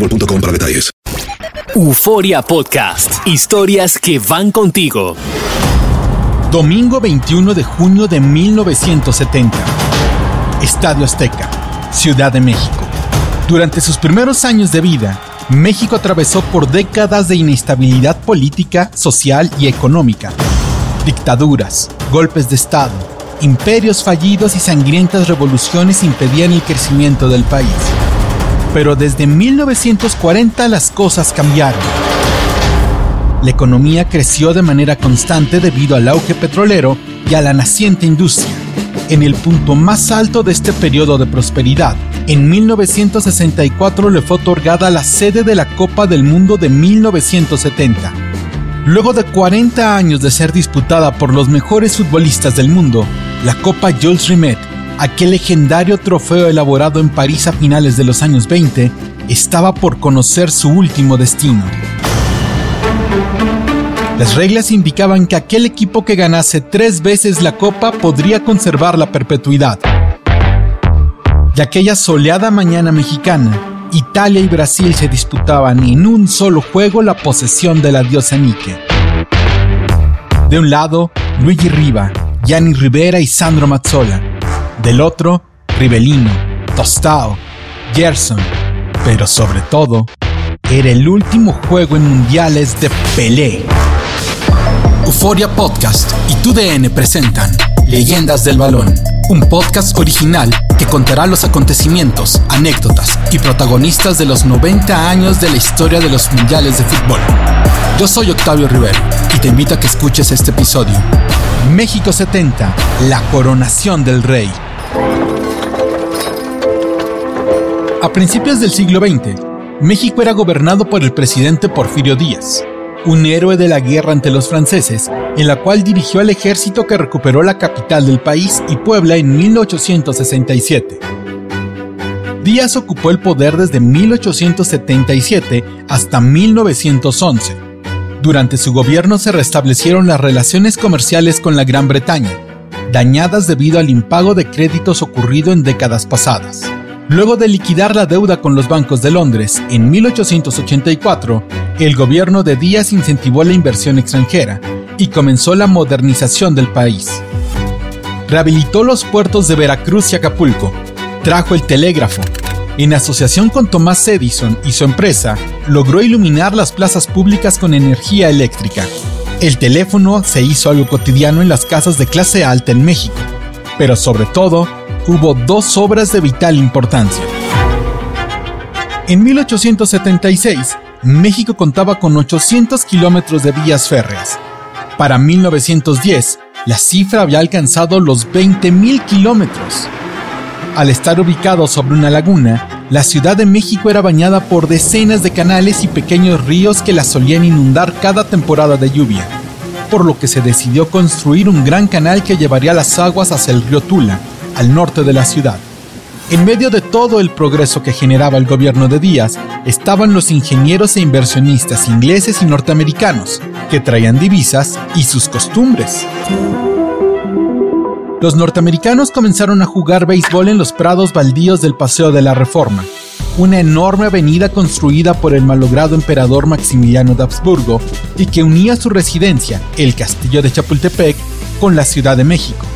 boostmobile.com para detalles. Euforia Podcast. Historias que van contigo. Domingo 21 de junio de 1970. Estadio Azteca, Ciudad de México. Durante sus primeros años de vida, México atravesó por décadas de inestabilidad política, social y económica. Dictaduras, golpes de Estado, imperios fallidos y sangrientas revoluciones impedían el crecimiento del país. Pero desde 1940 las cosas cambiaron. La economía creció de manera constante debido al auge petrolero y a la naciente industria. En el punto más alto de este periodo de prosperidad, en 1964 le fue otorgada la sede de la Copa del Mundo de 1970. Luego de 40 años de ser disputada por los mejores futbolistas del mundo, la Copa Jules Rimet, aquel legendario trofeo elaborado en París a finales de los años 20, estaba por conocer su último destino. Las reglas indicaban que aquel equipo que ganase tres veces la copa podría conservar la perpetuidad. Y aquella soleada mañana mexicana, Italia y Brasil se disputaban en un solo juego la posesión de la diosa Nike. De un lado, Luigi Riva, Gianni Rivera y Sandro Mazzola. Del otro, Rivellino, Tostao, Gerson. Pero sobre todo, era el último juego en mundiales de Pelé. Euforia Podcast y TUDN presentan Leyendas del Balón, un podcast original que contará los acontecimientos, anécdotas y protagonistas de los 90 años de la historia de los mundiales de fútbol. Yo soy Octavio Rivero y te invito a que escuches este episodio. México 70, la coronación del rey. A principios del siglo XX, México era gobernado por el presidente Porfirio Díaz, un héroe de la guerra ante los franceses, en la cual dirigió al ejército que recuperó la capital del país y Puebla en 1867. Díaz ocupó el poder desde 1877 hasta 1911. Durante su gobierno se restablecieron las relaciones comerciales con la Gran Bretaña, dañadas debido al impago de créditos ocurrido en décadas pasadas. Luego de liquidar la deuda con los bancos de Londres en 1884, el gobierno de Díaz incentivó la inversión extranjera y comenzó la modernización del país. Rehabilitó los puertos de Veracruz y Acapulco, trajo el telégrafo. En asociación con Tomás Edison y su empresa, logró iluminar las plazas públicas con energía eléctrica. El teléfono se hizo algo cotidiano en las casas de clase alta en México, pero sobre todo, hubo dos obras de vital importancia. En 1876, México contaba con 800 kilómetros de vías férreas. Para 1910, la cifra había alcanzado los 20.000 kilómetros. Al estar ubicado sobre una laguna, la Ciudad de México era bañada por decenas de canales y pequeños ríos que la solían inundar cada temporada de lluvia, por lo que se decidió construir un gran canal que llevaría las aguas hacia el río Tula, al norte de la ciudad. En medio de todo el progreso que generaba el gobierno de Díaz, estaban los ingenieros e inversionistas ingleses y norteamericanos, que traían divisas y sus costumbres. Los norteamericanos comenzaron a jugar béisbol en los prados baldíos del Paseo de la Reforma, una enorme avenida construida por el malogrado emperador Maximiliano de Habsburgo y que unía su residencia, el castillo de Chapultepec, con la Ciudad de México.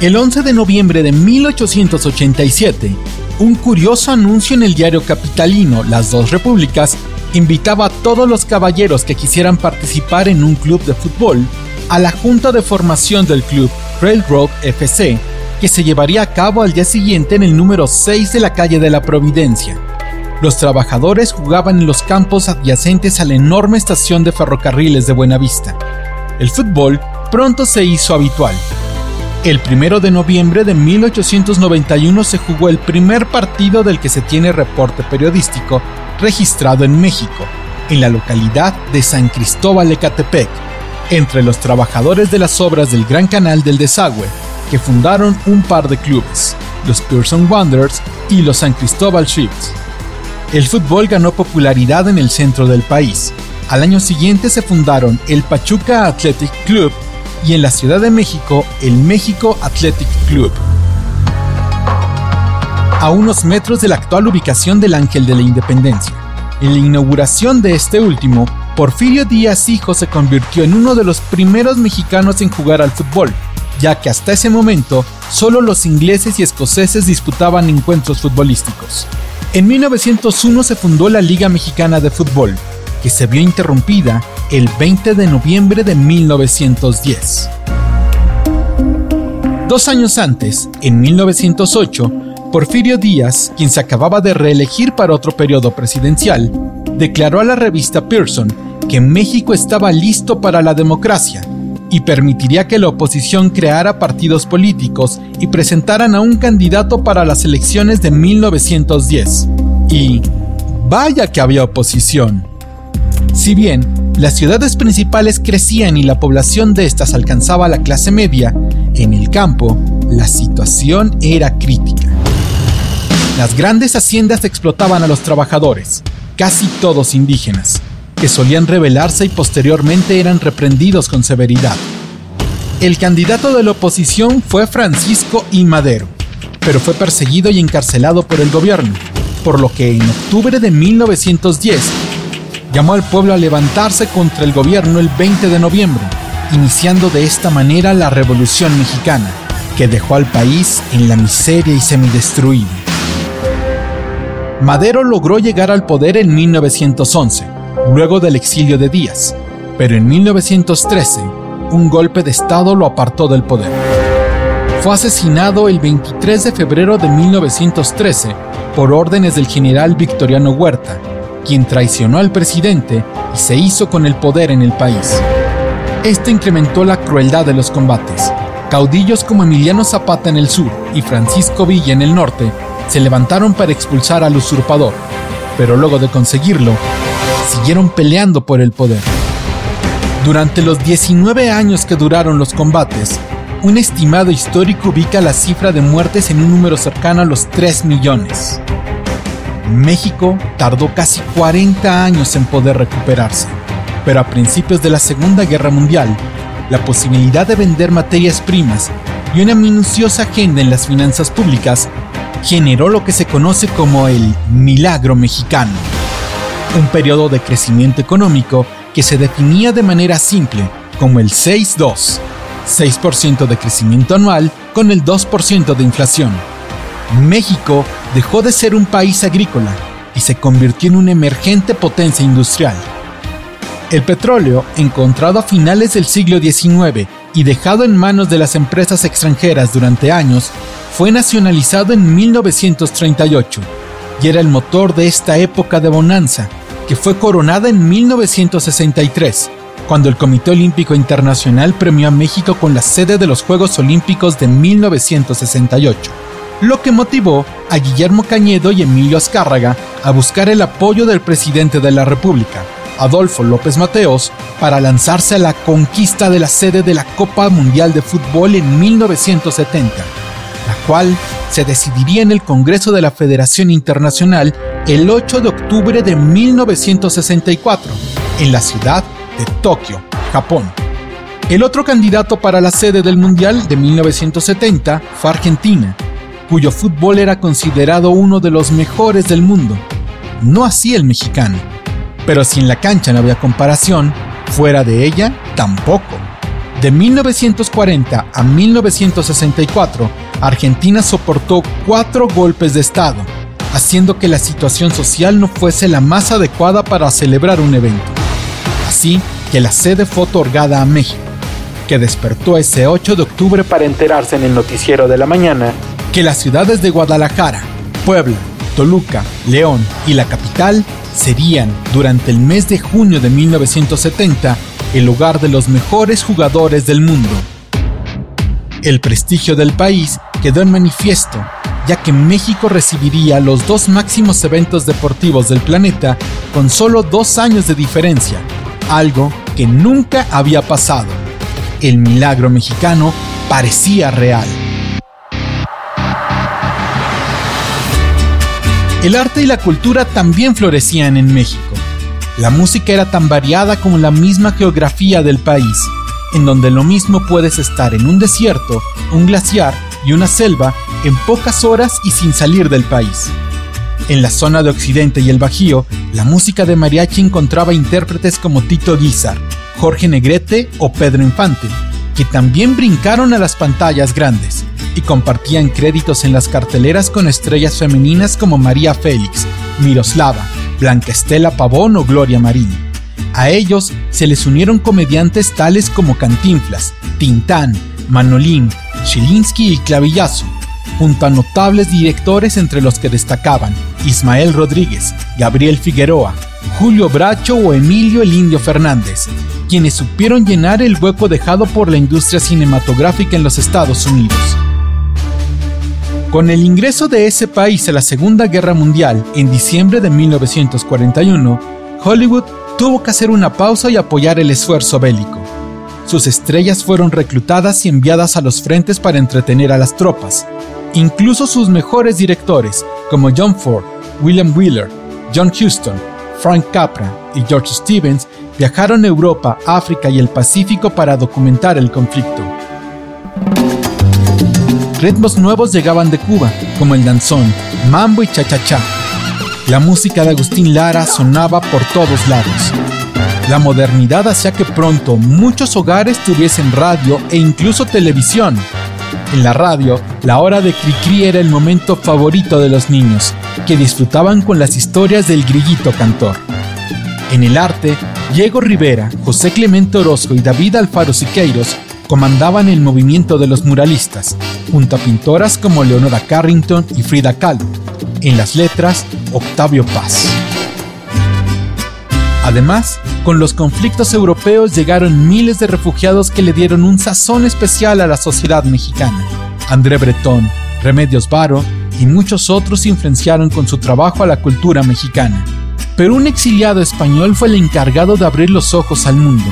El 11 de noviembre de 1887, un curioso anuncio en el diario capitalino Las Dos Repúblicas invitaba a todos los caballeros que quisieran participar en un club de fútbol a la junta de formación del club Railroad FC, que se llevaría a cabo al día siguiente en el número 6 de la calle de la Providencia. Los trabajadores jugaban en los campos adyacentes a la enorme estación de ferrocarriles de Buenavista. El fútbol pronto se hizo habitual el primero de noviembre de 1891 se jugó el primer partido del que se tiene reporte periodístico registrado en México, en la localidad de San Cristóbal Ecatepec, entre los trabajadores de las obras del Gran Canal del Desagüe, que fundaron un par de clubes, los Pearson Wanderers y los San Cristóbal Ships. El fútbol ganó popularidad en el centro del país. Al año siguiente se fundaron el Pachuca Athletic Club y en la Ciudad de México el México Athletic Club. A unos metros de la actual ubicación del Ángel de la Independencia. En la inauguración de este último, Porfirio Díaz Hijo se convirtió en uno de los primeros mexicanos en jugar al fútbol, ya que hasta ese momento solo los ingleses y escoceses disputaban encuentros futbolísticos. En 1901 se fundó la Liga Mexicana de Fútbol, que se vio interrumpida el 20 de noviembre de 1910. Dos años antes, en 1908, Porfirio Díaz, quien se acababa de reelegir para otro periodo presidencial, declaró a la revista Pearson que México estaba listo para la democracia y permitiría que la oposición creara partidos políticos y presentaran a un candidato para las elecciones de 1910. Y vaya que había oposición. Si bien las ciudades principales crecían y la población de estas alcanzaba la clase media, en el campo la situación era crítica. Las grandes haciendas explotaban a los trabajadores, casi todos indígenas, que solían rebelarse y posteriormente eran reprendidos con severidad. El candidato de la oposición fue Francisco I. Madero, pero fue perseguido y encarcelado por el gobierno, por lo que en octubre de 1910 llamó al pueblo a levantarse contra el gobierno el 20 de noviembre, iniciando de esta manera la Revolución Mexicana, que dejó al país en la miseria y semidestruido. Madero logró llegar al poder en 1911, luego del exilio de Díaz, pero en 1913 un golpe de Estado lo apartó del poder. Fue asesinado el 23 de febrero de 1913 por órdenes del general Victoriano Huerta, quien traicionó al presidente y se hizo con el poder en el país. Esto incrementó la crueldad de los combates. Caudillos como Emiliano Zapata en el sur y Francisco Villa en el norte se levantaron para expulsar al usurpador, pero luego de conseguirlo, siguieron peleando por el poder. Durante los 19 años que duraron los combates, un estimado histórico ubica la cifra de muertes en un número cercano a los 3 millones. México tardó casi 40 años en poder recuperarse, pero a principios de la Segunda Guerra Mundial, la posibilidad de vender materias primas y una minuciosa agenda en las finanzas públicas generó lo que se conoce como el milagro mexicano, un periodo de crecimiento económico que se definía de manera simple como el 6-2, 6% de crecimiento anual con el 2% de inflación. México dejó de ser un país agrícola y se convirtió en una emergente potencia industrial. El petróleo, encontrado a finales del siglo XIX y dejado en manos de las empresas extranjeras durante años, fue nacionalizado en 1938 y era el motor de esta época de bonanza, que fue coronada en 1963, cuando el Comité Olímpico Internacional premió a México con la sede de los Juegos Olímpicos de 1968 lo que motivó a Guillermo Cañedo y Emilio Azcárraga a buscar el apoyo del presidente de la República, Adolfo López Mateos, para lanzarse a la conquista de la sede de la Copa Mundial de Fútbol en 1970. la cual se decidiría en el Congreso de la Federación Internacional el 8 de octubre de 1964, en la ciudad de Tokio, Japón. El otro candidato para la sede del Mundial de 1970 fue Argentina, cuyo fútbol era considerado uno de los mejores del mundo. No así el mexicano. Pero si en la cancha no había comparación, fuera de ella tampoco. De 1940 a 1964, Argentina soportó cuatro golpes de Estado, haciendo que la situación social no fuese la más adecuada para celebrar un evento. Así que la sede fue otorgada a México que despertó ese 8 de octubre para enterarse en el noticiero de la mañana que las ciudades de Guadalajara, Puebla, Toluca, León y la capital serían, durante el mes de junio de 1970, el hogar de los mejores jugadores del mundo. El prestigio del país quedó en manifiesto, ya que México recibiría los dos máximos eventos deportivos del planeta con solo dos años de diferencia, algo que nunca había pasado el milagro mexicano parecía real. El arte y la cultura también florecían en México. La música era tan variada como la misma geografía del país, en donde lo mismo puedes estar en un desierto, un glaciar y una selva en pocas horas y sin salir del país. En la zona de Occidente y el Bajío, la música de mariachi encontraba intérpretes como Tito Guizar, Jorge Negrete o Pedro Infante, que también brincaron a las pantallas grandes y compartían créditos en las carteleras con estrellas femeninas como María Félix, Miroslava, Blanca Estela Pavón o Gloria Marín. A ellos se les unieron comediantes tales como Cantinflas, Tintán, Manolín, Chilinsky y Clavillazo, junto a notables directores entre los que destacaban Ismael Rodríguez, Gabriel Figueroa, Julio Bracho o Emilio el Indio Fernández, quienes supieron llenar el hueco dejado por la industria cinematográfica en los Estados Unidos. Con el ingreso de ese país a la Segunda Guerra Mundial en diciembre de 1941, Hollywood tuvo que hacer una pausa y apoyar el esfuerzo bélico. Sus estrellas fueron reclutadas y enviadas a los frentes para entretener a las tropas. Incluso sus mejores directores, como John Ford, William Wheeler, John Huston, Frank Capra y George Stevens viajaron a Europa, África y el Pacífico para documentar el conflicto. Ritmos nuevos llegaban de Cuba, como el danzón, mambo y cha-cha-cha. La música de Agustín Lara sonaba por todos lados. La modernidad hacía que pronto muchos hogares tuviesen radio e incluso televisión. En la radio, la hora de Cricri era el momento favorito de los niños, que disfrutaban con las historias del grillito cantor. En el arte, Diego Rivera, José Clemente Orozco y David Alfaro Siqueiros comandaban el movimiento de los muralistas, junto a pintoras como Leonora Carrington y Frida Kahlo. En las letras, Octavio Paz. Además, con los conflictos europeos llegaron miles de refugiados que le dieron un sazón especial a la sociedad mexicana. André Breton, Remedios Varo y muchos otros influenciaron con su trabajo a la cultura mexicana. Pero un exiliado español fue el encargado de abrir los ojos al mundo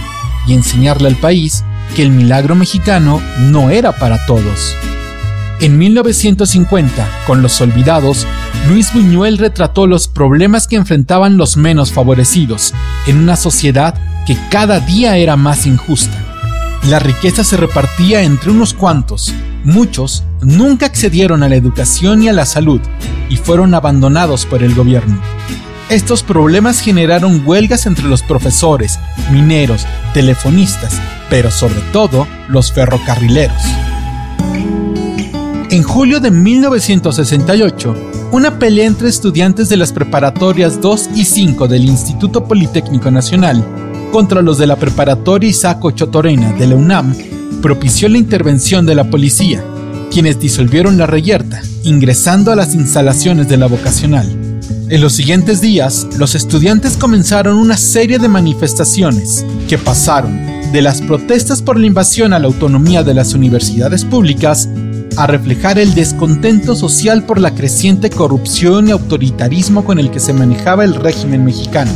y enseñarle al país que el milagro mexicano no era para todos. En 1950, con Los Olvidados, Luis Buñuel retrató los problemas que enfrentaban los menos favorecidos en una sociedad que cada día era más injusta. La riqueza se repartía entre unos cuantos, muchos nunca accedieron a la educación y a la salud y fueron abandonados por el gobierno. Estos problemas generaron huelgas entre los profesores, mineros, telefonistas, pero sobre todo los ferrocarrileros. En julio de 1968, una pelea entre estudiantes de las preparatorias 2 y 5 del Instituto Politécnico Nacional contra los de la preparatoria Isaac Chotorena de la UNAM propició la intervención de la policía, quienes disolvieron la reyerta, ingresando a las instalaciones de la vocacional. En los siguientes días, los estudiantes comenzaron una serie de manifestaciones que pasaron de las protestas por la invasión a la autonomía de las universidades públicas a reflejar el descontento social por la creciente corrupción y autoritarismo con el que se manejaba el régimen mexicano,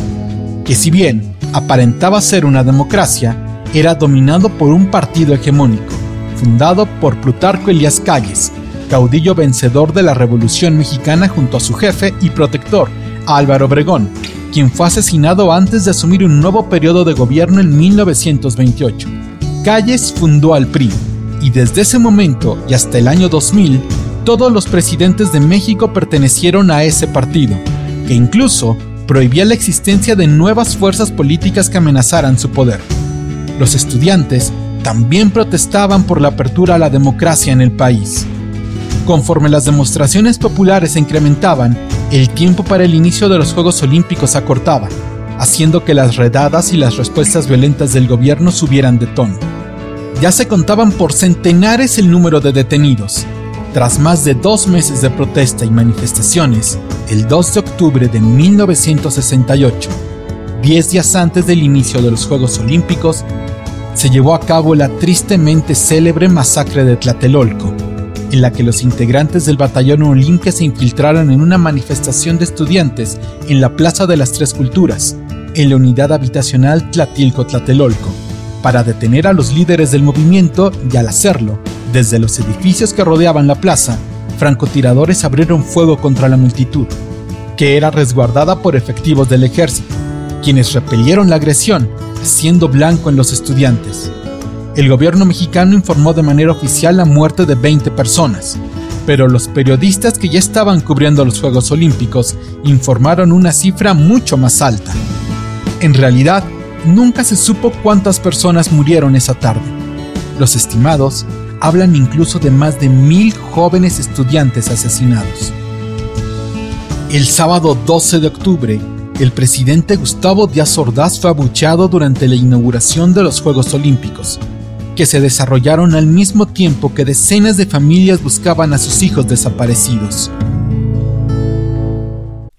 que si bien aparentaba ser una democracia, era dominado por un partido hegemónico, fundado por Plutarco Elías Calles, caudillo vencedor de la Revolución Mexicana junto a su jefe y protector, Álvaro Obregón, quien fue asesinado antes de asumir un nuevo periodo de gobierno en 1928. Calles fundó al PRI, y desde ese momento y hasta el año 2000, todos los presidentes de México pertenecieron a ese partido, que incluso prohibía la existencia de nuevas fuerzas políticas que amenazaran su poder. Los estudiantes también protestaban por la apertura a la democracia en el país. Conforme las demostraciones populares se incrementaban, el tiempo para el inicio de los Juegos Olímpicos acortaba, haciendo que las redadas y las respuestas violentas del gobierno subieran de tono. Ya se contaban por centenares el número de detenidos. Tras más de dos meses de protesta y manifestaciones, el 2 de octubre de 1968, diez días antes del inicio de los Juegos Olímpicos, se llevó a cabo la tristemente célebre masacre de Tlatelolco, en la que los integrantes del batallón Olimpia se infiltraron en una manifestación de estudiantes en la Plaza de las Tres Culturas, en la unidad habitacional Tlatilco-Tlatelolco, para detener a los líderes del movimiento y al hacerlo, desde los edificios que rodeaban la plaza, francotiradores abrieron fuego contra la multitud, que era resguardada por efectivos del ejército, quienes repelieron la agresión, haciendo blanco en los estudiantes el gobierno mexicano informó de manera oficial la muerte de 20 personas, pero los periodistas que ya estaban cubriendo los Juegos Olímpicos informaron una cifra mucho más alta. En realidad, nunca se supo cuántas personas murieron esa tarde. Los estimados hablan incluso de más de mil jóvenes estudiantes asesinados. El sábado 12 de octubre, el presidente Gustavo Díaz Ordaz fue abucheado durante la inauguración de los Juegos Olímpicos, que se desarrollaron al mismo tiempo que decenas de familias buscaban a sus hijos desaparecidos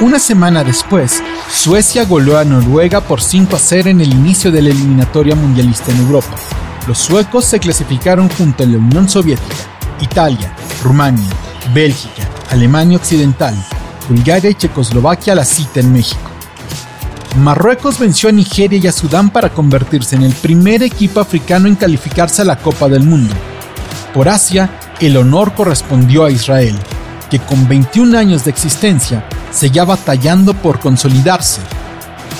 Una semana después, Suecia goleó a Noruega por 5 a 0 en el inicio de la eliminatoria mundialista en Europa. Los suecos se clasificaron junto a la Unión Soviética, Italia, Rumania, Bélgica, Alemania Occidental, Bulgaria y Checoslovaquia a la cita en México. Marruecos venció a Nigeria y a Sudán para convertirse en el primer equipo africano en calificarse a la Copa del Mundo. Por Asia, el honor correspondió a Israel, que con 21 años de existencia seguía batallando por consolidarse.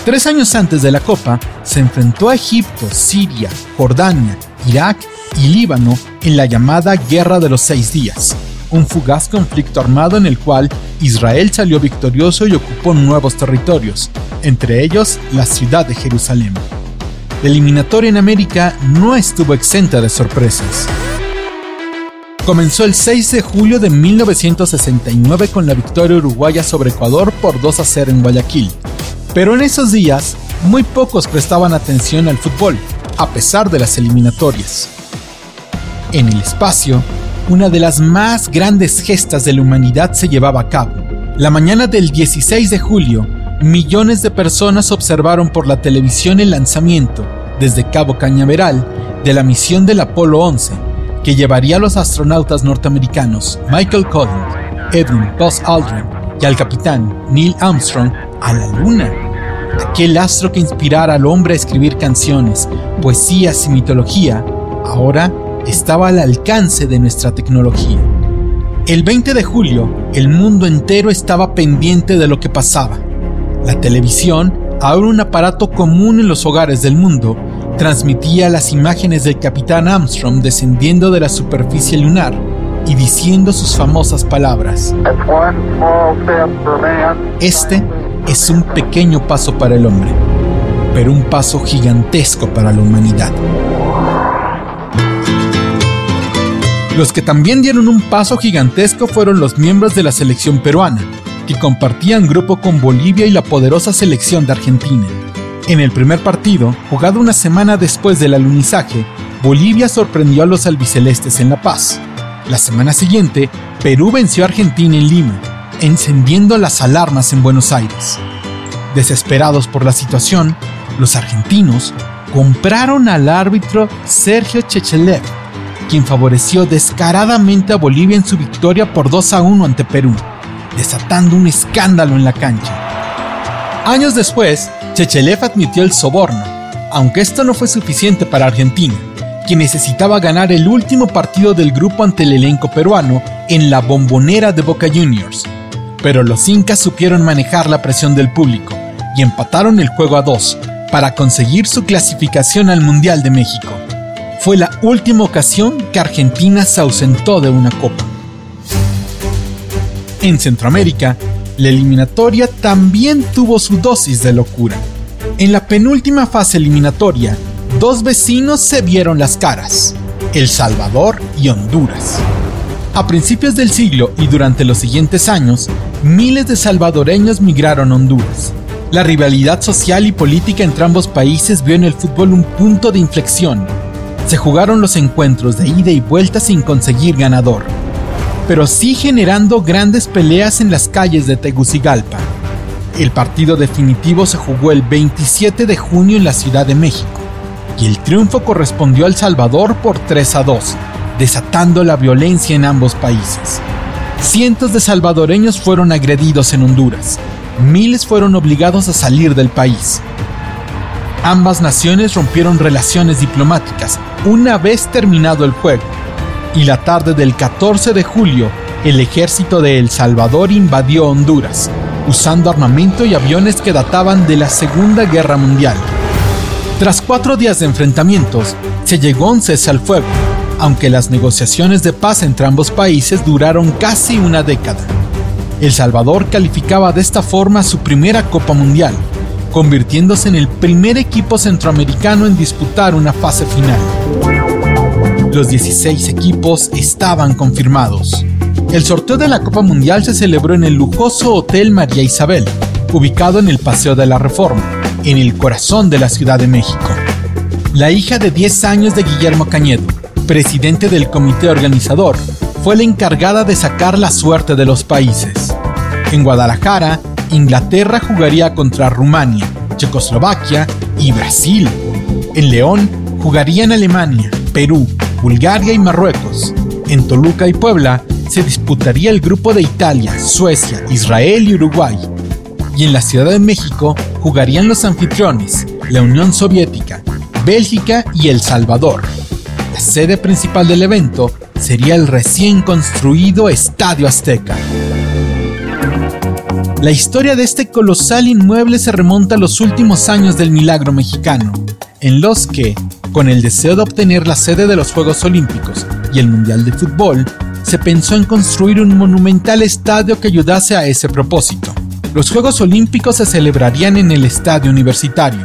Tres años antes de la Copa, se enfrentó a Egipto, Siria, Jordania, Irak y Líbano en la llamada Guerra de los Seis Días, un fugaz conflicto armado en el cual Israel salió victorioso y ocupó nuevos territorios, entre ellos la ciudad de Jerusalén. La eliminatoria en América no estuvo exenta de sorpresas. Comenzó el 6 de julio de 1969 con la victoria uruguaya sobre Ecuador por 2 a 0 en Guayaquil. Pero en esos días, muy pocos prestaban atención al fútbol, a pesar de las eliminatorias. En el espacio, una de las más grandes gestas de la humanidad se llevaba a cabo. La mañana del 16 de julio, millones de personas observaron por la televisión el lanzamiento, desde Cabo Cañaveral, de la misión del Apolo 11, que llevaría a los astronautas norteamericanos Michael Collins, Edwin Buzz Aldrin y al capitán Neil Armstrong a la Luna. Aquel astro que inspirara al hombre a escribir canciones, poesías y mitología, ahora estaba al alcance de nuestra tecnología. El 20 de julio, el mundo entero estaba pendiente de lo que pasaba. La televisión, ahora un aparato común en los hogares del mundo, transmitía las imágenes del capitán Armstrong descendiendo de la superficie lunar y diciendo sus famosas palabras. Este es un pequeño paso para el hombre, pero un paso gigantesco para la humanidad. Los que también dieron un paso gigantesco fueron los miembros de la selección peruana, que compartían grupo con Bolivia y la poderosa selección de Argentina. En el primer partido, jugado una semana después del alunizaje, Bolivia sorprendió a los albicelestes en La Paz. La semana siguiente, Perú venció a Argentina en Lima, encendiendo las alarmas en Buenos Aires. Desesperados por la situación, los argentinos compraron al árbitro Sergio Chechelev quien favoreció descaradamente a Bolivia en su victoria por 2 a 1 ante Perú, desatando un escándalo en la cancha. Años después, Chechelev admitió el soborno, aunque esto no fue suficiente para Argentina, que necesitaba ganar el último partido del grupo ante el elenco peruano en la bombonera de Boca Juniors. Pero los incas supieron manejar la presión del público y empataron el juego a dos para conseguir su clasificación al Mundial de México fue la última ocasión que Argentina se ausentó de una copa. En Centroamérica, la eliminatoria también tuvo su dosis de locura. En la penúltima fase eliminatoria, dos vecinos se vieron las caras, El Salvador y Honduras. A principios del siglo y durante los siguientes años, miles de salvadoreños migraron a Honduras. La rivalidad social y política entre ambos países vio en el fútbol un punto de inflexión se jugaron los encuentros de ida y vuelta sin conseguir ganador, pero sí generando grandes peleas en las calles de Tegucigalpa. El partido definitivo se jugó el 27 de junio en la Ciudad de México, y el triunfo correspondió al Salvador por 3 a 2, desatando la violencia en ambos países. Cientos de salvadoreños fueron agredidos en Honduras, miles fueron obligados a salir del país, Ambas naciones rompieron relaciones diplomáticas una vez terminado el juego, y la tarde del 14 de julio, el ejército de El Salvador invadió Honduras, usando armamento y aviones que databan de la Segunda Guerra Mundial. Tras cuatro días de enfrentamientos, se llegó a un cese al fuego, aunque las negociaciones de paz entre ambos países duraron casi una década. El Salvador calificaba de esta forma su primera Copa Mundial, convirtiéndose en el primer equipo centroamericano en disputar una fase final. Los 16 equipos estaban confirmados. El sorteo de la Copa Mundial se celebró en el lujoso Hotel María Isabel, ubicado en el Paseo de la Reforma, en el corazón de la Ciudad de México. La hija de 10 años de Guillermo Cañedo, presidente del comité organizador, fue la encargada de sacar la suerte de los países. En Guadalajara, Inglaterra jugaría contra Rumania, Checoslovaquia y Brasil. En León jugarían Alemania, Perú, Bulgaria y Marruecos. En Toluca y Puebla se disputaría el grupo de Italia, Suecia, Israel y Uruguay. Y en la Ciudad de México jugarían los anfitriones, la Unión Soviética, Bélgica y El Salvador. La sede principal del evento sería el recién construido Estadio Azteca. La historia de este colosal inmueble se remonta a los últimos años del milagro mexicano, en los que, con el deseo de obtener la sede de los Juegos Olímpicos y el Mundial de Fútbol, se pensó en construir un monumental estadio que ayudase a ese propósito. Los Juegos Olímpicos se celebrarían en el Estadio Universitario,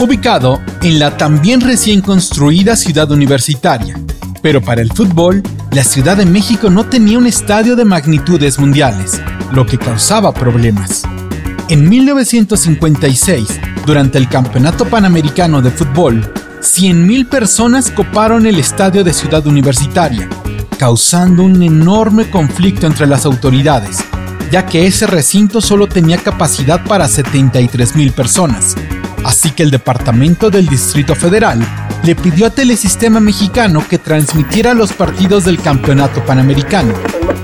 ubicado en la también recién construida ciudad universitaria. Pero para el fútbol, la Ciudad de México no tenía un estadio de magnitudes mundiales, lo que causaba problemas. En 1956, durante el Campeonato Panamericano de Fútbol, 100.000 personas coparon el estadio de Ciudad Universitaria, causando un enorme conflicto entre las autoridades, ya que ese recinto solo tenía capacidad para 73.000 personas. Así que el Departamento del Distrito Federal le pidió a Telesistema Mexicano que transmitiera los partidos del Campeonato Panamericano,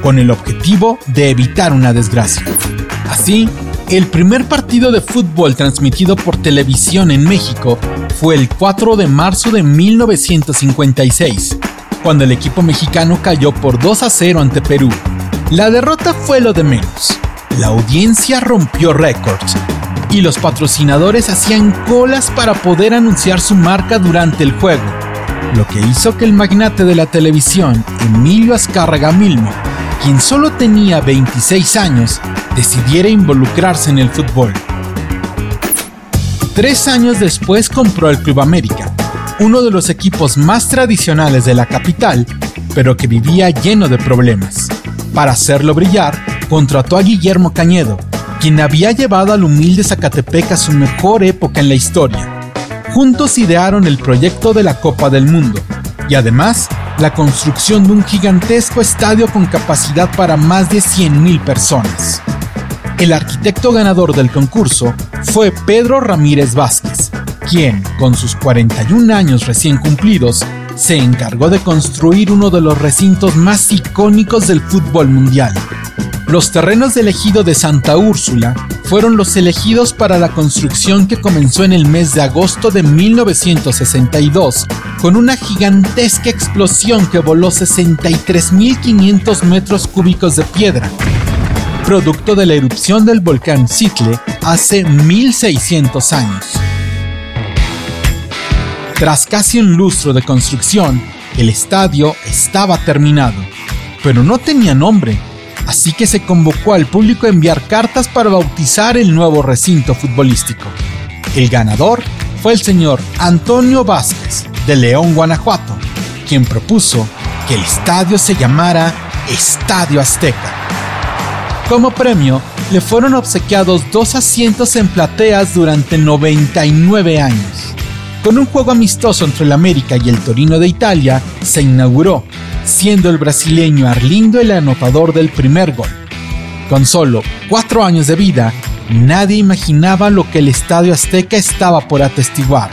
con el objetivo de evitar una desgracia. Así, el primer partido de fútbol transmitido por televisión en México fue el 4 de marzo de 1956, cuando el equipo mexicano cayó por 2 a 0 ante Perú. La derrota fue lo de menos. La audiencia rompió récords y los patrocinadores hacían colas para poder anunciar su marca durante el juego, lo que hizo que el magnate de la televisión, Emilio Azcárraga Milmo, quien solo tenía 26 años, decidiera involucrarse en el fútbol. Tres años después compró el Club América, uno de los equipos más tradicionales de la capital, pero que vivía lleno de problemas. Para hacerlo brillar, contrató a Guillermo Cañedo, quien había llevado al humilde Zacatepec a su mejor época en la historia. Juntos idearon el proyecto de la Copa del Mundo y además la construcción de un gigantesco estadio con capacidad para más de 100.000 personas. El arquitecto ganador del concurso fue Pedro Ramírez Vázquez, quien, con sus 41 años recién cumplidos, se encargó de construir uno de los recintos más icónicos del fútbol mundial, los terrenos del ejido de Santa Úrsula fueron los elegidos para la construcción que comenzó en el mes de agosto de 1962, con una gigantesca explosión que voló 63.500 metros cúbicos de piedra, producto de la erupción del volcán Sitle hace 1600 años. Tras casi un lustro de construcción, el estadio estaba terminado, pero no tenía nombre así que se convocó al público a enviar cartas para bautizar el nuevo recinto futbolístico. El ganador fue el señor Antonio Vázquez, de León, Guanajuato, quien propuso que el estadio se llamara Estadio Azteca. Como premio, le fueron obsequiados dos asientos en plateas durante 99 años. Con un juego amistoso entre el América y el Torino de Italia, se inauguró siendo el brasileño Arlindo el anotador del primer gol. Con solo cuatro años de vida, nadie imaginaba lo que el Estadio Azteca estaba por atestiguar.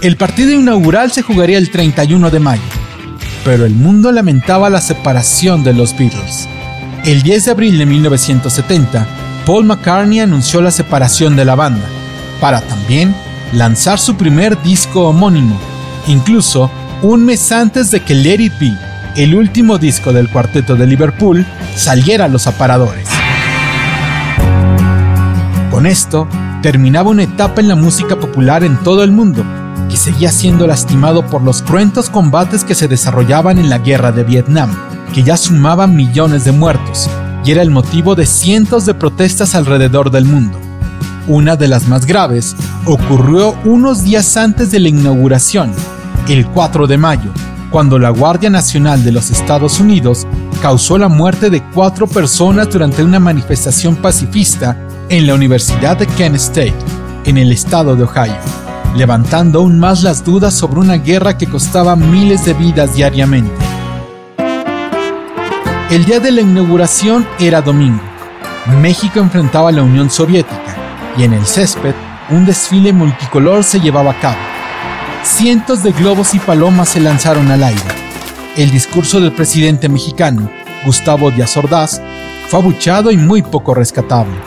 El partido inaugural se jugaría el 31 de mayo, pero el mundo lamentaba la separación de los Beatles. El 10 de abril de 1970, Paul McCartney anunció la separación de la banda, para también lanzar su primer disco homónimo, incluso un mes antes de que Let It Be el último disco del cuarteto de Liverpool saliera a los aparadores. Con esto, terminaba una etapa en la música popular en todo el mundo, que seguía siendo lastimado por los cruentos combates que se desarrollaban en la guerra de Vietnam, que ya sumaban millones de muertos, y era el motivo de cientos de protestas alrededor del mundo. Una de las más graves ocurrió unos días antes de la inauguración, el 4 de mayo, cuando la Guardia Nacional de los Estados Unidos causó la muerte de cuatro personas durante una manifestación pacifista en la Universidad de Kent State, en el estado de Ohio, levantando aún más las dudas sobre una guerra que costaba miles de vidas diariamente. El día de la inauguración era domingo, México enfrentaba a la Unión Soviética y en el césped un desfile multicolor se llevaba a cabo. Cientos de globos y palomas se lanzaron al aire. El discurso del presidente mexicano, Gustavo Díaz Ordaz, fue abuchado y muy poco rescatable,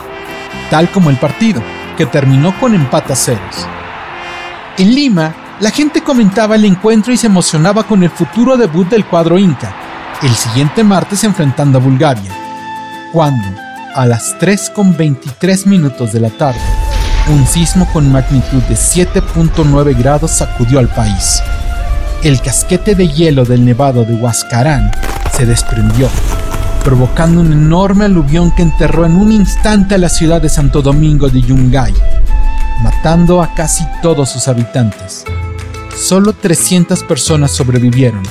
tal como el partido, que terminó con empate a ceros. En Lima, la gente comentaba el encuentro y se emocionaba con el futuro debut del cuadro Inca, el siguiente martes enfrentando a Bulgaria, cuando, a las 3.23 minutos de la tarde, un sismo con magnitud de 7.9 grados sacudió al país. El casquete de hielo del nevado de Huascarán se desprendió, provocando un enorme aluvión que enterró en un instante a la ciudad de Santo Domingo de Yungay, matando a casi todos sus habitantes. Solo 300 personas sobrevivieron,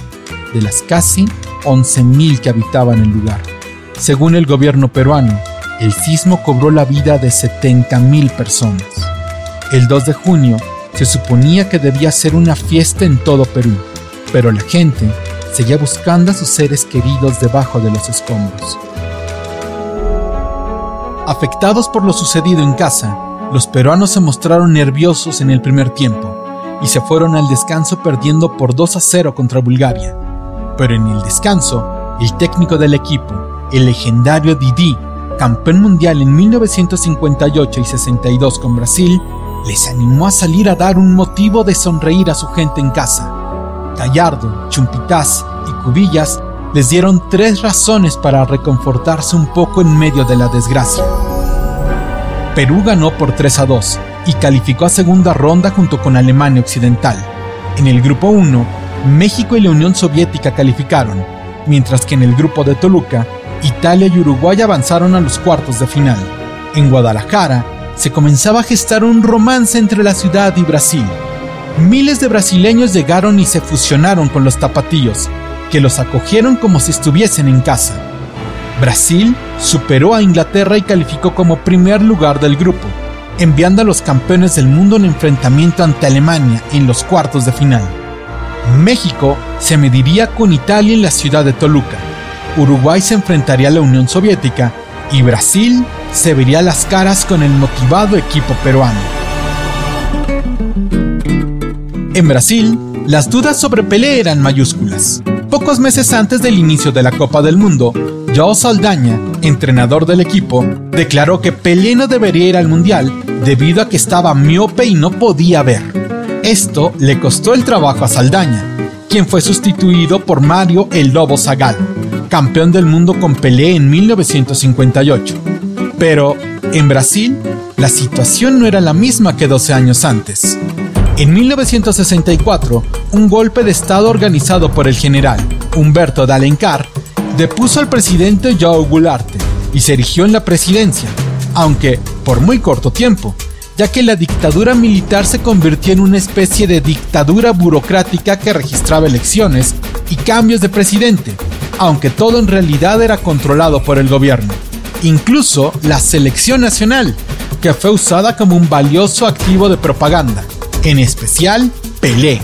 de las casi 11.000 que habitaban el lugar. Según el gobierno peruano, el sismo cobró la vida de 70.000 personas. El 2 de junio se suponía que debía ser una fiesta en todo Perú, pero la gente seguía buscando a sus seres queridos debajo de los escombros. Afectados por lo sucedido en casa, los peruanos se mostraron nerviosos en el primer tiempo y se fueron al descanso perdiendo por 2 a 0 contra Bulgaria. Pero en el descanso, el técnico del equipo, el legendario Didi, campeón mundial en 1958 y 62 con Brasil, les animó a salir a dar un motivo de sonreír a su gente en casa. Gallardo, Chumpitaz y Cubillas les dieron tres razones para reconfortarse un poco en medio de la desgracia. Perú ganó por 3 a 2 y calificó a segunda ronda junto con Alemania Occidental. En el grupo 1, México y la Unión Soviética calificaron, mientras que en el grupo de Toluca, Italia y Uruguay avanzaron a los cuartos de final. En Guadalajara, se comenzaba a gestar un romance entre la ciudad y Brasil. Miles de brasileños llegaron y se fusionaron con los tapatíos, que los acogieron como si estuviesen en casa. Brasil superó a Inglaterra y calificó como primer lugar del grupo, enviando a los campeones del mundo en enfrentamiento ante Alemania en los cuartos de final. México se mediría con Italia en la ciudad de Toluca, Uruguay se enfrentaría a la Unión Soviética y Brasil se vería las caras con el motivado equipo peruano. En Brasil, las dudas sobre Pelé eran mayúsculas. Pocos meses antes del inicio de la Copa del Mundo, Joao Saldaña, entrenador del equipo, declaró que Pelé no debería ir al Mundial debido a que estaba miope y no podía ver. Esto le costó el trabajo a Saldaña, quien fue sustituido por Mario El Lobo Zagallo, campeón del mundo con Pelé en 1958. Pero, en Brasil, la situación no era la misma que 12 años antes. En 1964, un golpe de Estado organizado por el general Humberto de depuso al presidente João Goulart y se erigió en la presidencia, aunque por muy corto tiempo, ya que la dictadura militar se convirtió en una especie de dictadura burocrática que registraba elecciones y cambios de presidente, aunque todo en realidad era controlado por el gobierno. Incluso la selección nacional, que fue usada como un valioso activo de propaganda, en especial Pelé.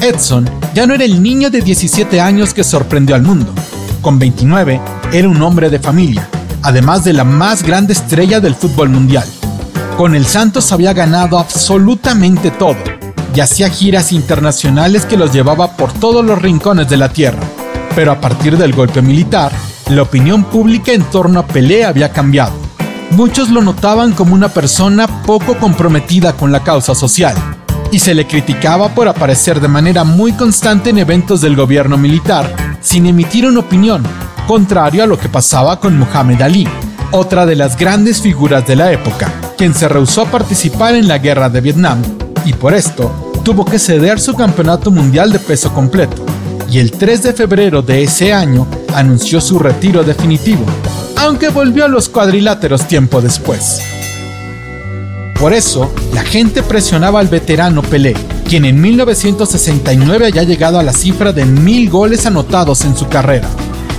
Edson ya no era el niño de 17 años que sorprendió al mundo. Con 29 era un hombre de familia, además de la más grande estrella del fútbol mundial. Con el Santos había ganado absolutamente todo y hacía giras internacionales que los llevaba por todos los rincones de la tierra. Pero a partir del golpe militar, la opinión pública en torno a Pelé había cambiado. Muchos lo notaban como una persona poco comprometida con la causa social, y se le criticaba por aparecer de manera muy constante en eventos del gobierno militar, sin emitir una opinión, contrario a lo que pasaba con Muhammad Ali, otra de las grandes figuras de la época, quien se rehusó a participar en la guerra de Vietnam, y por esto tuvo que ceder su campeonato mundial de peso completo, y el 3 de febrero de ese año anunció su retiro definitivo, aunque volvió a los cuadriláteros tiempo después. Por eso, la gente presionaba al veterano Pelé, quien en 1969 había llegado a la cifra de mil goles anotados en su carrera.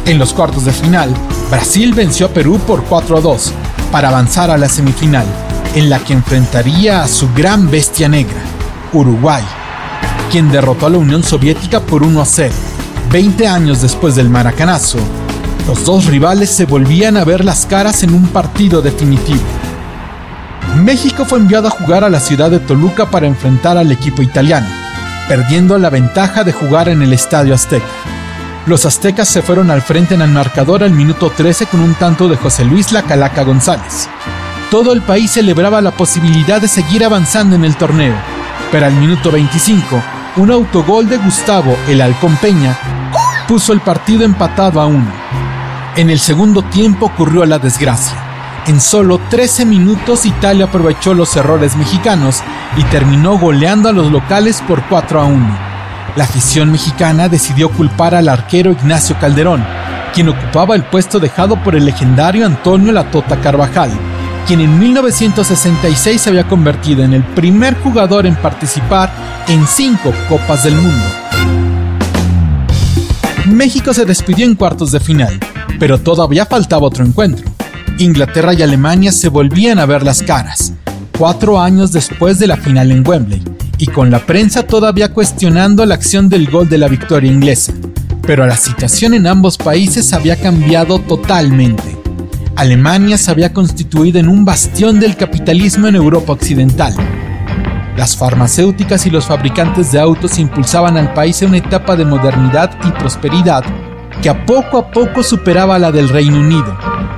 En los cuartos de final, Brasil venció a Perú por 4 a 2 para avanzar a la semifinal, en la que enfrentaría a su gran bestia negra, Uruguay, quien derrotó a la Unión Soviética por 1 a 0. 20 años después del maracanazo, Los dos rivales se volvían a ver las caras en un partido definitivo. México fue enviado a jugar a la ciudad de Toluca para enfrentar al equipo italiano, perdiendo la ventaja de jugar en el Estadio Azteca. Los aztecas se fueron al frente en el marcador al minuto 13 con un tanto de José Luis La Calaca González. Todo el país celebraba la posibilidad de seguir avanzando en el torneo, pero al minuto 25, un autogol de Gustavo El Halcón Peña puso el partido empatado a uno. En el segundo tiempo ocurrió la desgracia. En solo 13 minutos Italia aprovechó los errores mexicanos y terminó goleando a los locales por 4 a 1. La afición mexicana decidió culpar al arquero Ignacio Calderón, quien ocupaba el puesto dejado por el legendario Antonio Latota Carvajal, quien en 1966 se había convertido en el primer jugador en participar en cinco Copas del Mundo. México se despidió en cuartos de final, pero todavía faltaba otro encuentro. Inglaterra y Alemania se volvían a ver las caras, cuatro años después de la final en Wembley, y con la prensa todavía cuestionando la acción del gol de la victoria inglesa. Pero la situación en ambos países había cambiado totalmente. Alemania se había constituido en un bastión del capitalismo en Europa Occidental. Las farmacéuticas y los fabricantes de autos impulsaban al país a una etapa de modernidad y prosperidad que a poco a poco superaba la del Reino Unido,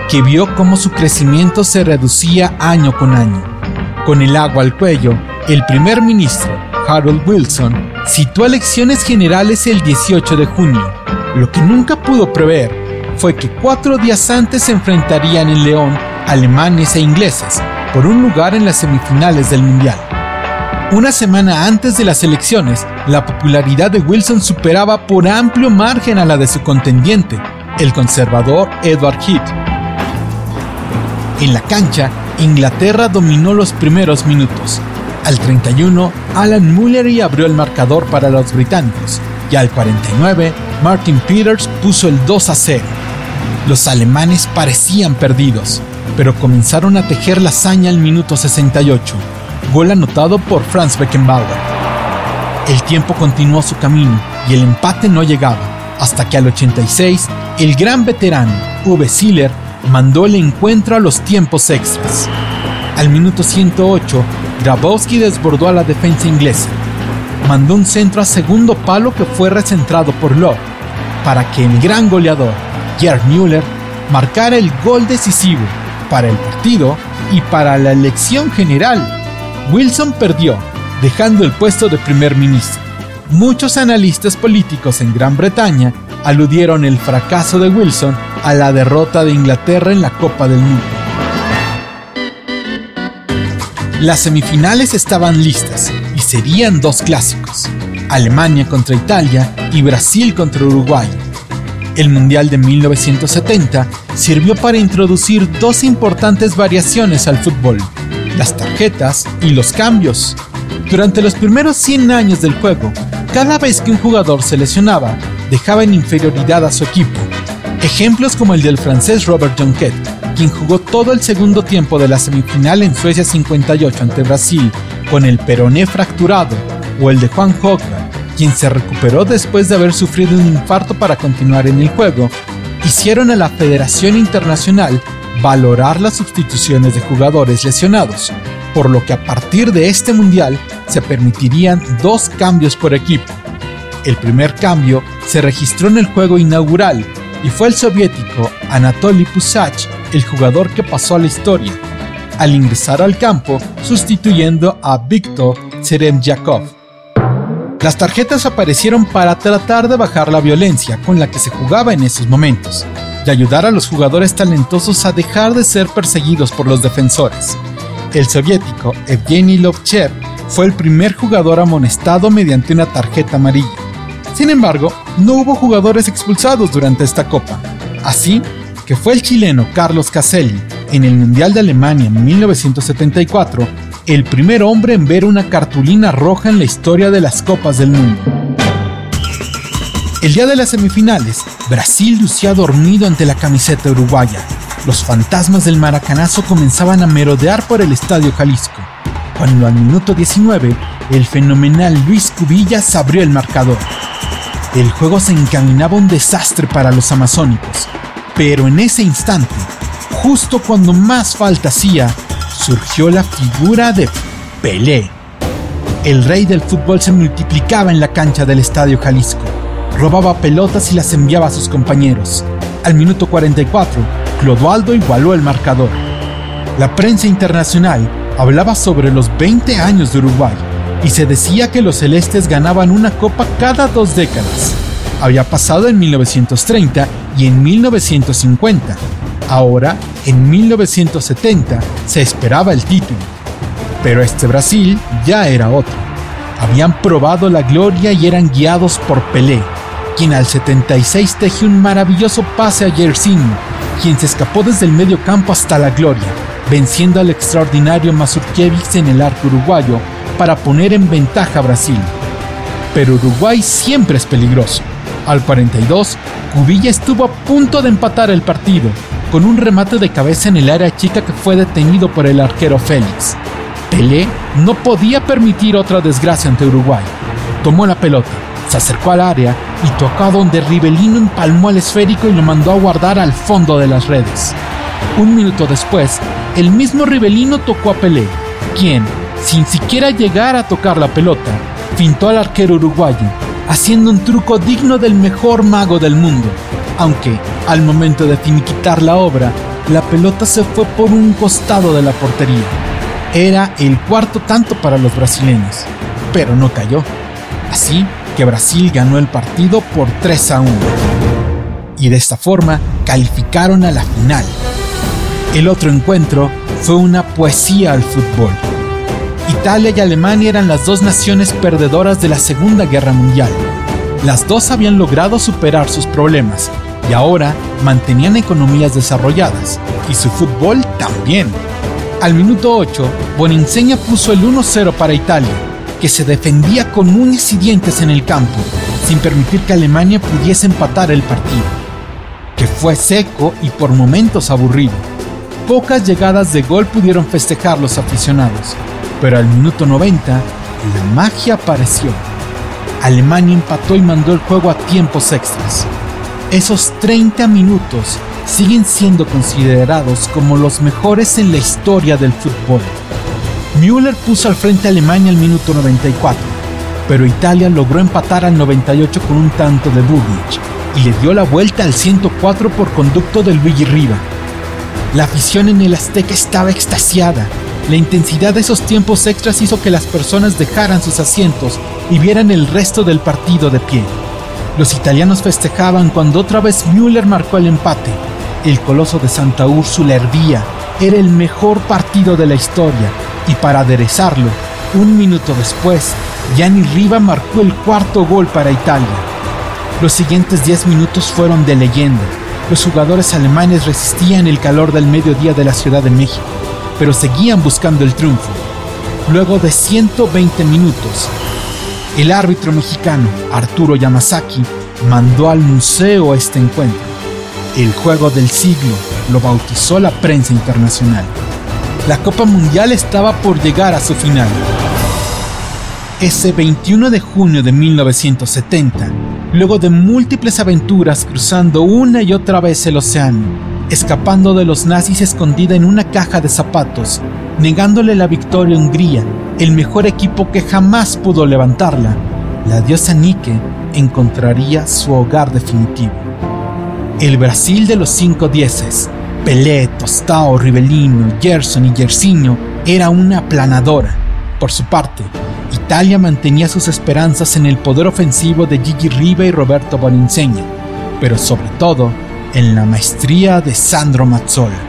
que vio cómo su crecimiento se reducía año con año. Con el agua al cuello, el primer ministro, Harold Wilson, citó elecciones generales el 18 de junio. Lo que nunca pudo prever fue que cuatro días antes se enfrentarían en León alemanes e ingleses por un lugar en las semifinales del Mundial. Una semana antes de las elecciones, la popularidad de Wilson superaba por amplio margen a la de su contendiente, el conservador Edward Heath. En la cancha, Inglaterra dominó los primeros minutos. Al 31, Alan Mullery abrió el marcador para los británicos y al 49, Martin Peters puso el 2 a 0. Los alemanes parecían perdidos, pero comenzaron a tejer la hazaña al minuto 68, gol anotado por Franz Beckenbauer. El tiempo continuó su camino y el empate no llegaba, hasta que al 86 el gran veterano Uwe Siller mandó el encuentro a los tiempos extras. Al minuto 108, Grabowski desbordó a la defensa inglesa. Mandó un centro a segundo palo que fue recentrado por Love, para que el gran goleador Gerd Müller marcara el gol decisivo para el partido y para la elección general. Wilson perdió, dejando el puesto de primer ministro. Muchos analistas políticos en Gran Bretaña aludieron el fracaso de Wilson a la derrota de Inglaterra en la Copa del Mundo. Las semifinales estaban listas y serían dos clásicos, Alemania contra Italia y Brasil contra Uruguay. El Mundial de 1970 sirvió para introducir dos importantes variaciones al fútbol, las tarjetas y los cambios. Durante los primeros 100 años del juego, cada vez que un jugador se lesionaba, dejaba en inferioridad a su equipo. Ejemplos como el del francés Robert Jonquet, quien jugó todo el segundo tiempo de la semifinal en Suecia 58 ante Brasil con el peroné fracturado, o el de Juan Hogba, quien se recuperó después de haber sufrido un infarto para continuar en el juego, hicieron a la Federación Internacional valorar las sustituciones de jugadores lesionados, por lo que a partir de este mundial se permitirían dos cambios por equipo. El primer cambio se registró en el juego inaugural y fue el soviético Anatoly Pusach el jugador que pasó a la historia, al ingresar al campo sustituyendo a Viktor Tseremjakov. Las tarjetas aparecieron para tratar de bajar la violencia con la que se jugaba en esos momentos y ayudar a los jugadores talentosos a dejar de ser perseguidos por los defensores. El soviético Evgeny Lovchev fue el primer jugador amonestado mediante una tarjeta amarilla. Sin embargo, no hubo jugadores expulsados durante esta copa. Así que fue el chileno Carlos Caselli, en el Mundial de Alemania en 1974, el primer hombre en ver una cartulina roja en la historia de las Copas del Mundo. El día de las semifinales, Brasil lucía dormido ante la camiseta uruguaya. Los fantasmas del maracanazo comenzaban a merodear por el Estadio Jalisco, cuando al minuto 19, el fenomenal Luis Cubillas abrió el marcador. El juego se encaminaba un desastre para los amazónicos. Pero en ese instante, justo cuando más falta hacía, surgió la figura de Pelé. El rey del fútbol se multiplicaba en la cancha del Estadio Jalisco. Robaba pelotas y las enviaba a sus compañeros. Al minuto 44, Clodoaldo igualó el marcador. La prensa internacional hablaba sobre los 20 años de Uruguay y se decía que los celestes ganaban una copa cada dos décadas. Había pasado en 1930 y en 1950. Ahora, en 1970, se esperaba el título. Pero este Brasil ya era otro. Habían probado la gloria y eran guiados por Pelé, quien al 76 tejió un maravilloso pase a Yersinho, quien se escapó desde el medio campo hasta la gloria, venciendo al extraordinario Mazurkiewicz en el arco uruguayo para poner en ventaja a Brasil. Pero Uruguay siempre es peligroso. Al 42, Cubilla estuvo a punto de empatar el partido, con un remate de cabeza en el área chica que fue detenido por el arquero Félix. Pelé no podía permitir otra desgracia ante Uruguay. Tomó la pelota, se acercó al área y tocó donde Rivelino empalmó al esférico y lo mandó a guardar al fondo de las redes. Un minuto después, el mismo Rivelino tocó a Pelé, quien, sin siquiera llegar a tocar la pelota, pintó al arquero uruguayo, haciendo un truco digno del mejor mago del mundo, aunque, al momento de finiquitar la obra, la pelota se fue por un costado de la portería. Era el cuarto tanto para los brasileños, pero no cayó. Así que Brasil ganó el partido por 3 a 1. Y de esta forma calificaron a la final. El otro encuentro fue una poesía al fútbol. Italia y Alemania eran las dos naciones perdedoras de la Segunda Guerra Mundial. Las dos habían logrado superar sus problemas y ahora mantenían economías desarrolladas, y su fútbol también. Al minuto 8, Boninsegna puso el 1-0 para Italia, que se defendía con uñas y dientes en el campo, sin permitir que Alemania pudiese empatar el partido, que fue seco y por momentos aburrido. Pocas llegadas de gol pudieron festejar los aficionados, pero al minuto 90, la magia apareció. Alemania empató y mandó el juego a tiempos extras. Esos 30 minutos siguen siendo considerados como los mejores en la historia del fútbol. Müller puso al frente a Alemania al minuto 94, pero Italia logró empatar al 98 con un tanto de Bubnic y le dio la vuelta al 104 por conducto de Luigi Riva. La afición en el Azteca estaba extasiada. La intensidad de esos tiempos extras hizo que las personas dejaran sus asientos y vieran el resto del partido de pie. Los italianos festejaban cuando otra vez Müller marcó el empate. El coloso de Santa Úrsula hervía. Era el mejor partido de la historia. Y para aderezarlo, un minuto después, Gianni Riva marcó el cuarto gol para Italia. Los siguientes 10 minutos fueron de leyenda. Los jugadores alemanes resistían el calor del mediodía de la Ciudad de México, pero seguían buscando el triunfo. Luego de 120 minutos, el árbitro mexicano Arturo Yamazaki mandó al museo este encuentro. El juego del siglo lo bautizó la prensa internacional. La Copa Mundial estaba por llegar a su final. Ese 21 de junio de 1970, luego de múltiples aventuras cruzando una y otra vez el océano, escapando de los nazis escondida en una caja de zapatos, negándole la victoria a Hungría, el mejor equipo que jamás pudo levantarla, la diosa Nike encontraría su hogar definitivo. El Brasil de los cinco dieces, Pelé, Tostao, Rivellino, Gerson y Yersinho, era una aplanadora. Por su parte, Italia mantenía sus esperanzas en el poder ofensivo de Gigi Riva y Roberto Boninsegna, pero sobre todo en la maestría de Sandro Mazzola.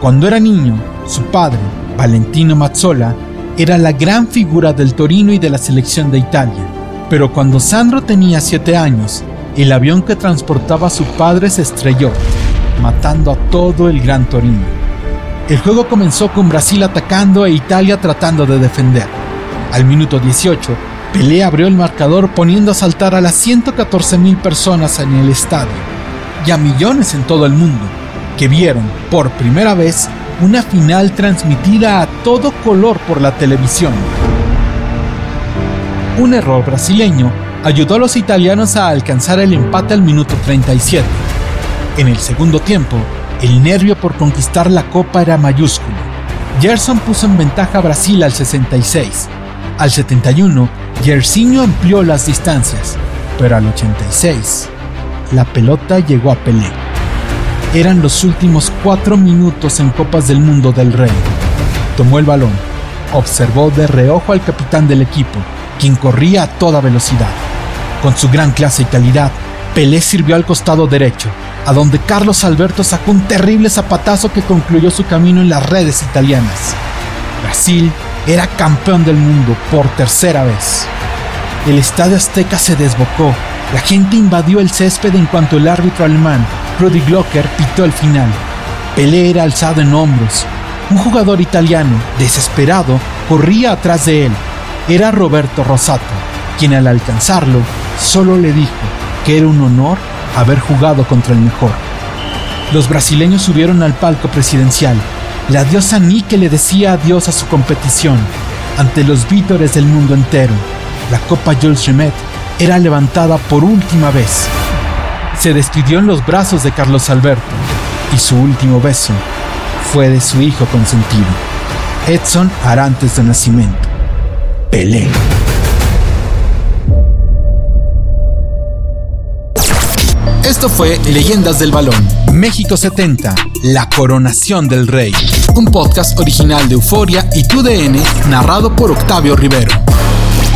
Cuando era niño, su padre, Valentino Mazzola, era la gran figura del Torino y de la selección de Italia. Pero cuando Sandro tenía 7 años, el avión que transportaba a su padre se estrelló, matando a todo el Gran Torino. El juego comenzó con Brasil atacando e Italia tratando de defender. Al minuto 18, Pelé abrió el marcador poniendo a saltar a las 114.000 personas en el estadio y a millones en todo el mundo, que vieron por primera vez una final transmitida a todo color por la televisión. Un error brasileño ayudó a los italianos a alcanzar el empate al minuto 37. En el segundo tiempo, el nervio por conquistar la copa era mayúsculo. Gerson puso en ventaja a Brasil al 66. Al 71, Yersinho amplió las distancias, pero al 86, la pelota llegó a Pelé. Eran los últimos cuatro minutos en Copas del Mundo del Rey. Tomó el balón, observó de reojo al capitán del equipo, quien corría a toda velocidad. Con su gran clase y calidad, Pelé sirvió al costado derecho, a donde Carlos Alberto sacó un terrible zapatazo que concluyó su camino en las redes italianas. Brasil era campeón del mundo por tercera vez. El estadio Azteca se desbocó, la gente invadió el césped en cuanto el árbitro alemán, Rudi Glocker, pitó el final. Pelé era alzado en hombros. Un jugador italiano, desesperado, corría atrás de él. Era Roberto Rosato, quien al alcanzarlo solo le dijo que era un honor haber jugado contra el mejor. Los brasileños subieron al palco presidencial. La diosa Nike le decía adiós a su competición. Ante los vítores del mundo entero, la Copa Jules Rimet era levantada por última vez. Se despidió en los brazos de Carlos Alberto y su último beso fue de su hijo consentido, Edson Arantes de Nacimiento, Pelé. Esto fue Leyendas del Balón. México 70, La Coronación del Rey. Un podcast original de Euforia y TUDN, narrado por Octavio Rivero.